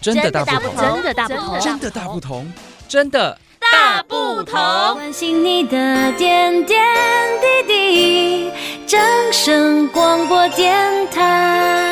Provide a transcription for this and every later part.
真的大不同，真的大不同，真的大不同，真的大不同。关心你的点点滴滴，掌声广播电台。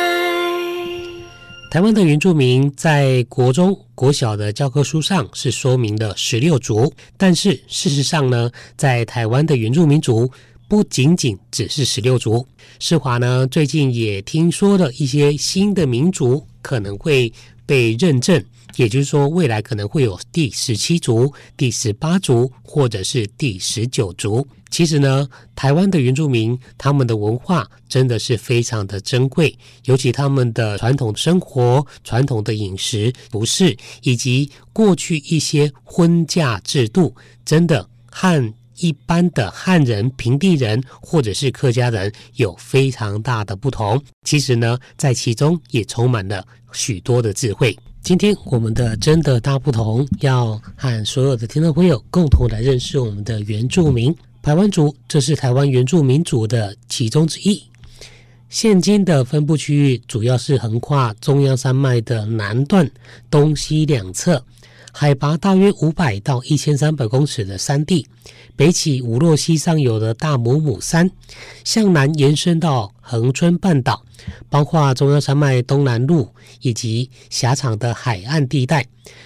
台湾的原住民在国中、国小的教科书上是说明的十六族，但是事实上呢，在台湾的原住民族不仅仅只是十六族。世华呢，最近也听说了一些新的民族可能会被认证，也就是说，未来可能会有第十七族、第十八族，或者是第十九族。其实呢，台湾的原住民他们的文化真的是非常的珍贵，尤其他们的传统生活、传统的饮食、服饰，以及过去一些婚嫁制度，真的和一般的汉人、平地人或者是客家人有非常大的不同。其实呢，在其中也充满了许多的智慧。今天我们的真的大不同，要和所有的听众朋友共同来认识我们的原住民。排湾族，这是台湾原住民族的其中之一。现今的分布区域主要是横跨中央山脉的南段东西两侧，海拔大约五百到一千三百公尺的山地，北起五洛溪上游的大母母山，向南延伸到恒春半岛，包括中央山脉东南麓以及狭长的海岸地带。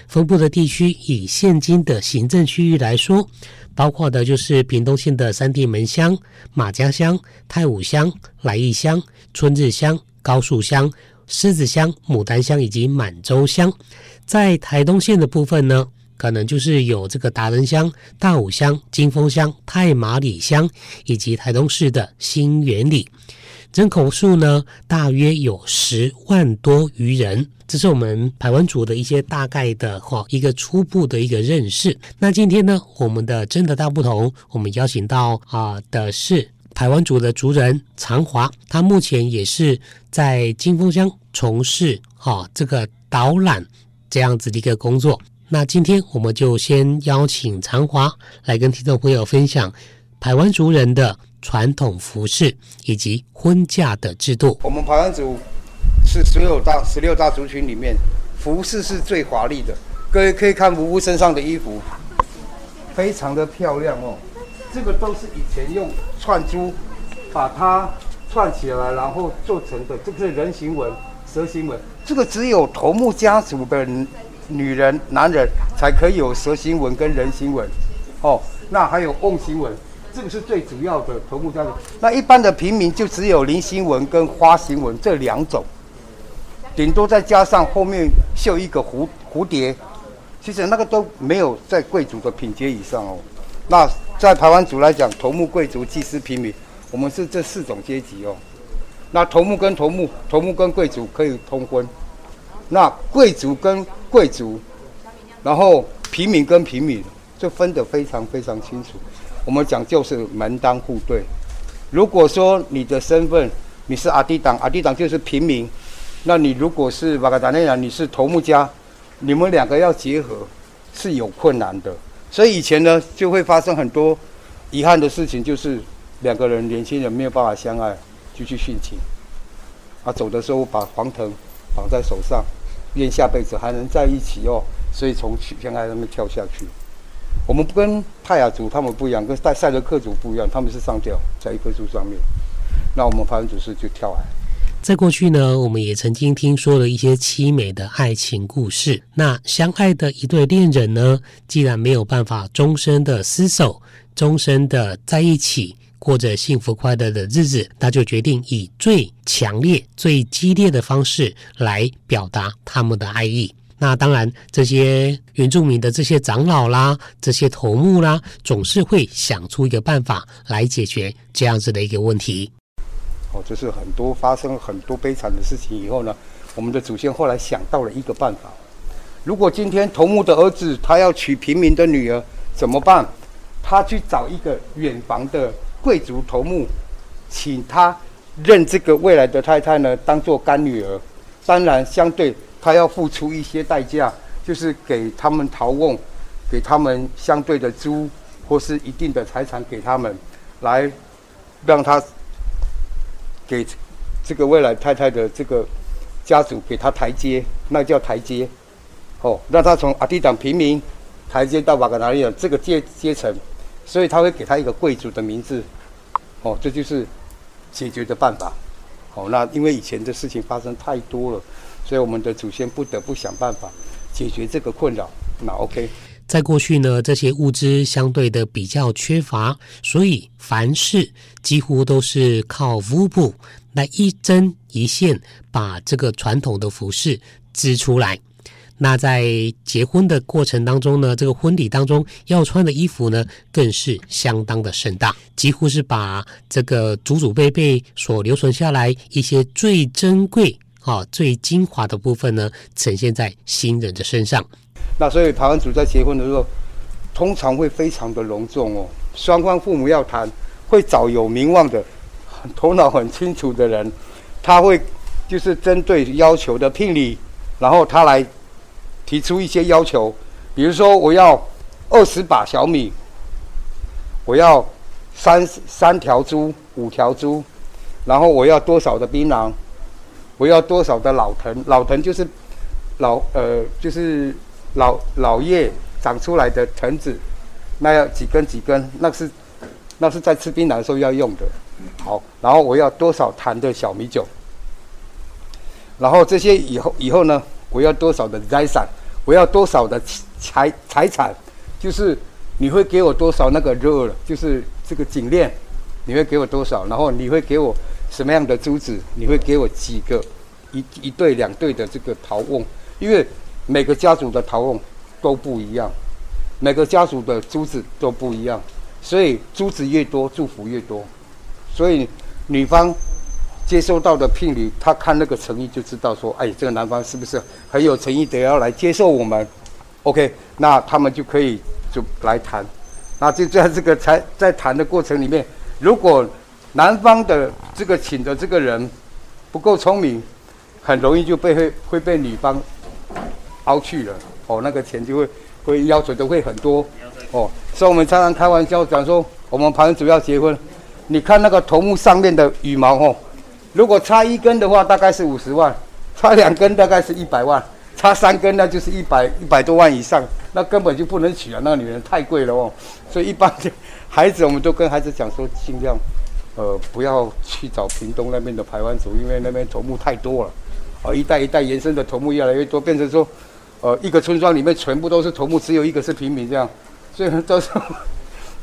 分布的地区以现今的行政区域来说，包括的就是屏东县的三地门乡、马家乡、太武乡、来义乡、春日乡、高树乡、狮子乡、牡丹乡以及满洲乡。在台东县的部分呢，可能就是有这个达仁乡、大武乡、金峰乡、太麻里乡以及台东市的新源里。人口数呢，大约有十万多余人。这是我们台湾族的一些大概的哈一个初步的一个认识。那今天呢，我们的真的大不同，我们邀请到啊的是台湾族的族人长华，他目前也是在金峰乡从事哈这个导览这样子的一个工作。那今天我们就先邀请长华来跟听众朋友分享排湾族人的传统服饰以及婚嫁的制度。我们排湾族。是所有大十六大族群里面，服饰是最华丽的。各位可以看吴吴身上的衣服，非常的漂亮哦。这个都是以前用串珠把它串起来，然后做成的。这个是人形纹、蛇形纹。这个只有头目家族的人女人、男人才可以有蛇形纹跟人形纹。哦，那还有瓮形纹，这个是最主要的头目家族。那一般的平民就只有菱形纹跟花形纹这两种。顶多再加上后面绣一个蝴蝴蝶，其实那个都没有在贵族的品阶以上哦。那在台湾族来讲，头目、贵族、祭司、平民，我们是这四种阶级哦。那头目跟头目，头目跟贵族可以通婚，那贵族跟贵族，然后平民跟平民，就分得非常非常清楚。我们讲就是门当户对。如果说你的身份你是阿弟党，阿弟党就是平民。那你如果是瓦格达内亚，你是头目家，你们两个要结合是有困难的，所以以前呢就会发生很多遗憾的事情，就是两个人年轻人没有办法相爱，就去殉情。啊，走的时候把黄藤绑在手上，愿下辈子还能在一起哦，所以从悬崖上面跳下去。我们不跟泰雅族他们不一样，跟赛赛德克族不一样，他们是上吊在一棵树上面，那我们排湾族是就跳海。在过去呢，我们也曾经听说了一些凄美的爱情故事。那相爱的一对恋人呢，既然没有办法终身的厮守，终身的在一起，过着幸福快乐的日子，他就决定以最强烈、最激烈的方式来表达他们的爱意。那当然，这些原住民的这些长老啦，这些头目啦，总是会想出一个办法来解决这样子的一个问题。哦，就是很多发生很多悲惨的事情以后呢，我们的祖先后来想到了一个办法：如果今天头目的儿子他要娶平民的女儿，怎么办？他去找一个远房的贵族头目，请他认这个未来的太太呢，当做干女儿。当然，相对他要付出一些代价，就是给他们陶瓮，给他们相对的猪或是一定的财产给他们，来让他。给这个未来太太的这个家族给他台阶，那叫台阶。哦，让他从阿地党平民台阶到瓦格纳利亚这个阶阶层，所以他会给他一个贵族的名字，哦，这就是解决的办法。哦，那因为以前的事情发生太多了，所以我们的祖先不得不想办法解决这个困扰。那 OK，在过去呢，这些物资相对的比较缺乏，所以凡事几乎都是靠乌布来一针一线把这个传统的服饰织出来。那在结婚的过程当中呢，这个婚礼当中要穿的衣服呢，更是相当的盛大，几乎是把这个祖祖辈辈所留存下来一些最珍贵、啊最精华的部分呢，呈现在新人的身上。那所以台湾族在结婚的时候，通常会非常的隆重哦，双方父母要谈，会找有名望的、头脑很清楚的人，他会就是针对要求的聘礼，然后他来。提出一些要求，比如说我要二十把小米，我要三三条猪、五条猪，然后我要多少的槟榔，我要多少的老藤，老藤就是老呃就是老老叶长出来的藤子，那要几根几根，那是那是在吃槟榔的时候要用的。好，然后我要多少坛的小米酒，然后这些以后以后呢，我要多少的财产。我要多少的财财产，就是你会给我多少那个肉，就是这个颈链，你会给我多少？然后你会给我什么样的珠子？你会给我几个一一对两对的这个陶瓮？因为每个家族的陶瓮都不一样，每个家族的珠子都不一样，所以珠子越多，祝福越多。所以女方。接收到的聘礼，他看那个诚意就知道说，哎，这个男方是不是很有诚意的要来接受我们？OK，那他们就可以就来谈。那就在这个才在谈的过程里面，如果男方的这个请的这个人不够聪明，很容易就被会会被女方凹去了。哦，那个钱就会会要求的会很多。哦，所以我们常常开玩笑讲说，我们盘主要结婚，你看那个头目上面的羽毛哦。如果差一根的话，大概是五十万；差两根大概是一百万；差三根那就是一百一百多万以上，那根本就不能娶啊！那女人太贵了哦。所以一般的 孩子，我们都跟孩子讲说，尽量呃不要去找屏东那边的排湾族，因为那边头目太多了，啊，一代一代延伸的头目越来越多，变成说，呃，一个村庄里面全部都是头目，只有一个是平民这样，所以到时候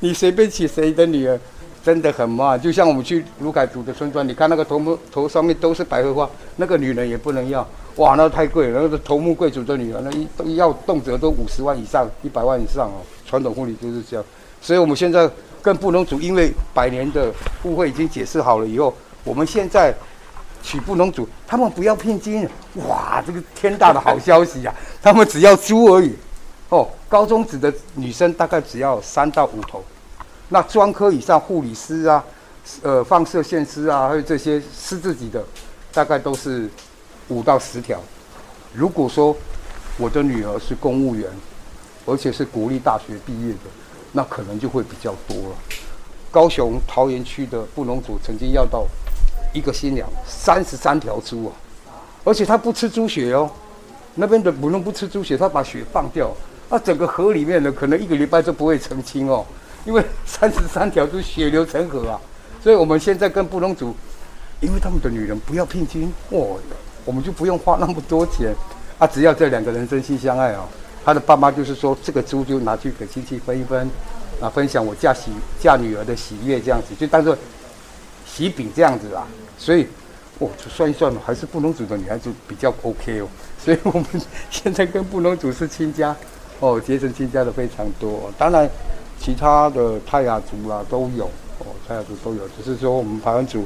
你随便娶谁的女儿。真的很慢，就像我们去鲁凯族的村庄，你看那个头目头上面都是百合花，那个女人也不能要，哇，那太贵了。那个头目贵族的女人，那一要动辄都五十万以上，一百万以上哦。传统婚礼就是这样，所以我们现在跟布农族，因为百年的误会已经解释好了以后，我们现在娶布农族，他们不要聘金，哇，这个天大的好消息呀、啊！他们只要猪而已，哦，高中子的女生大概只要三到五头。那专科以上护理师啊，呃，放射线师啊，还有这些师自己的，大概都是五到十条。如果说我的女儿是公务员，而且是国立大学毕业的，那可能就会比较多了。高雄桃园区的布农族曾经要到一个新娘三十三条猪啊，而且他不吃猪血哦，那边的布农不吃猪血，他把血放掉，那整个河里面的，可能一个礼拜都不会澄清哦。因为 三十三条都血流成河啊，所以我们现在跟布农族，因为他们的女人不要聘金哦，我们就不用花那么多钱。啊，只要这两个人真心相爱哦，他的爸妈就是说这个猪就拿去给亲戚分一分，啊，分享我嫁喜嫁女儿的喜悦这样子，就当做喜饼这样子啊，所以哦，就算一算还是布农族的女孩子比较 OK 哦，所以我们 现在跟布农族是亲家哦，结成亲家的非常多，当然。其他的泰雅族啦都有哦，泰雅族都有，只是说我们台湾族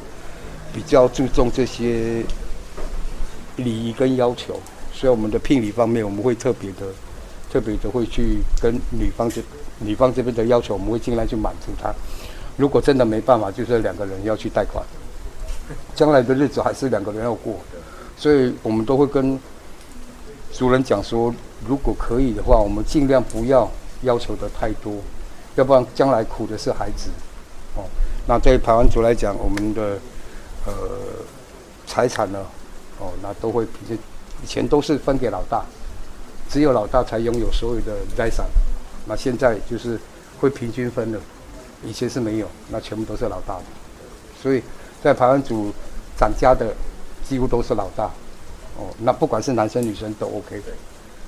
比较注重这些礼仪跟要求，所以我们的聘礼方面，我们会特别的、特别的会去跟女方这、女方这边的要求，我们会尽量去满足她。如果真的没办法，就是两个人要去贷款，将来的日子还是两个人要过，所以我们都会跟族人讲说，如果可以的话，我们尽量不要要求的太多。要不然将来苦的是孩子，哦，那对台湾族来讲，我们的呃财产呢，哦，那都会比以前都是分给老大，只有老大才拥有所有的财产。那现在就是会平均分了，以前是没有，那全部都是老大的。所以在台湾族长家的几乎都是老大。哦，那不管是男生女生都 OK 的。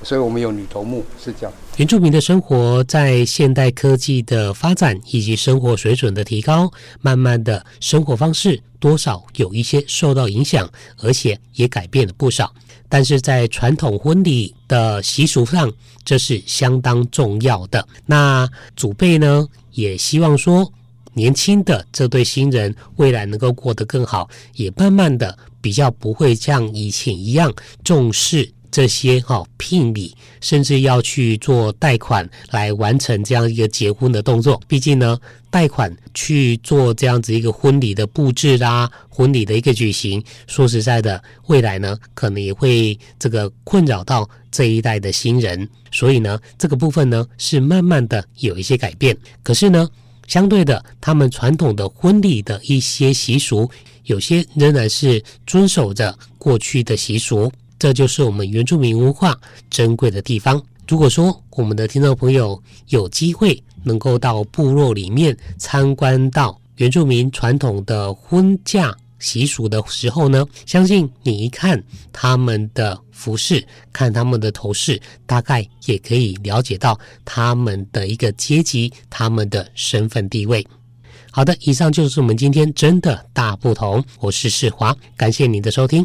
所以我们有女头目，是这样。原住民的生活在现代科技的发展以及生活水准的提高，慢慢的生活方式多少有一些受到影响，而且也改变了不少。但是在传统婚礼的习俗上，这是相当重要的。那祖辈呢，也希望说年轻的这对新人未来能够过得更好，也慢慢的比较不会像以前一样重视。这些哈、哦、聘礼，甚至要去做贷款来完成这样一个结婚的动作。毕竟呢，贷款去做这样子一个婚礼的布置啦，婚礼的一个举行，说实在的，未来呢可能也会这个困扰到这一代的新人。所以呢，这个部分呢是慢慢的有一些改变。可是呢，相对的，他们传统的婚礼的一些习俗，有些仍然是遵守着过去的习俗。这就是我们原住民文化珍贵的地方。如果说我们的听众朋友有机会能够到部落里面参观到原住民传统的婚嫁习俗的时候呢，相信你一看他们的服饰，看他们的头饰，大概也可以了解到他们的一个阶级，他们的身份地位。好的，以上就是我们今天真的大不同。我是世华，感谢您的收听。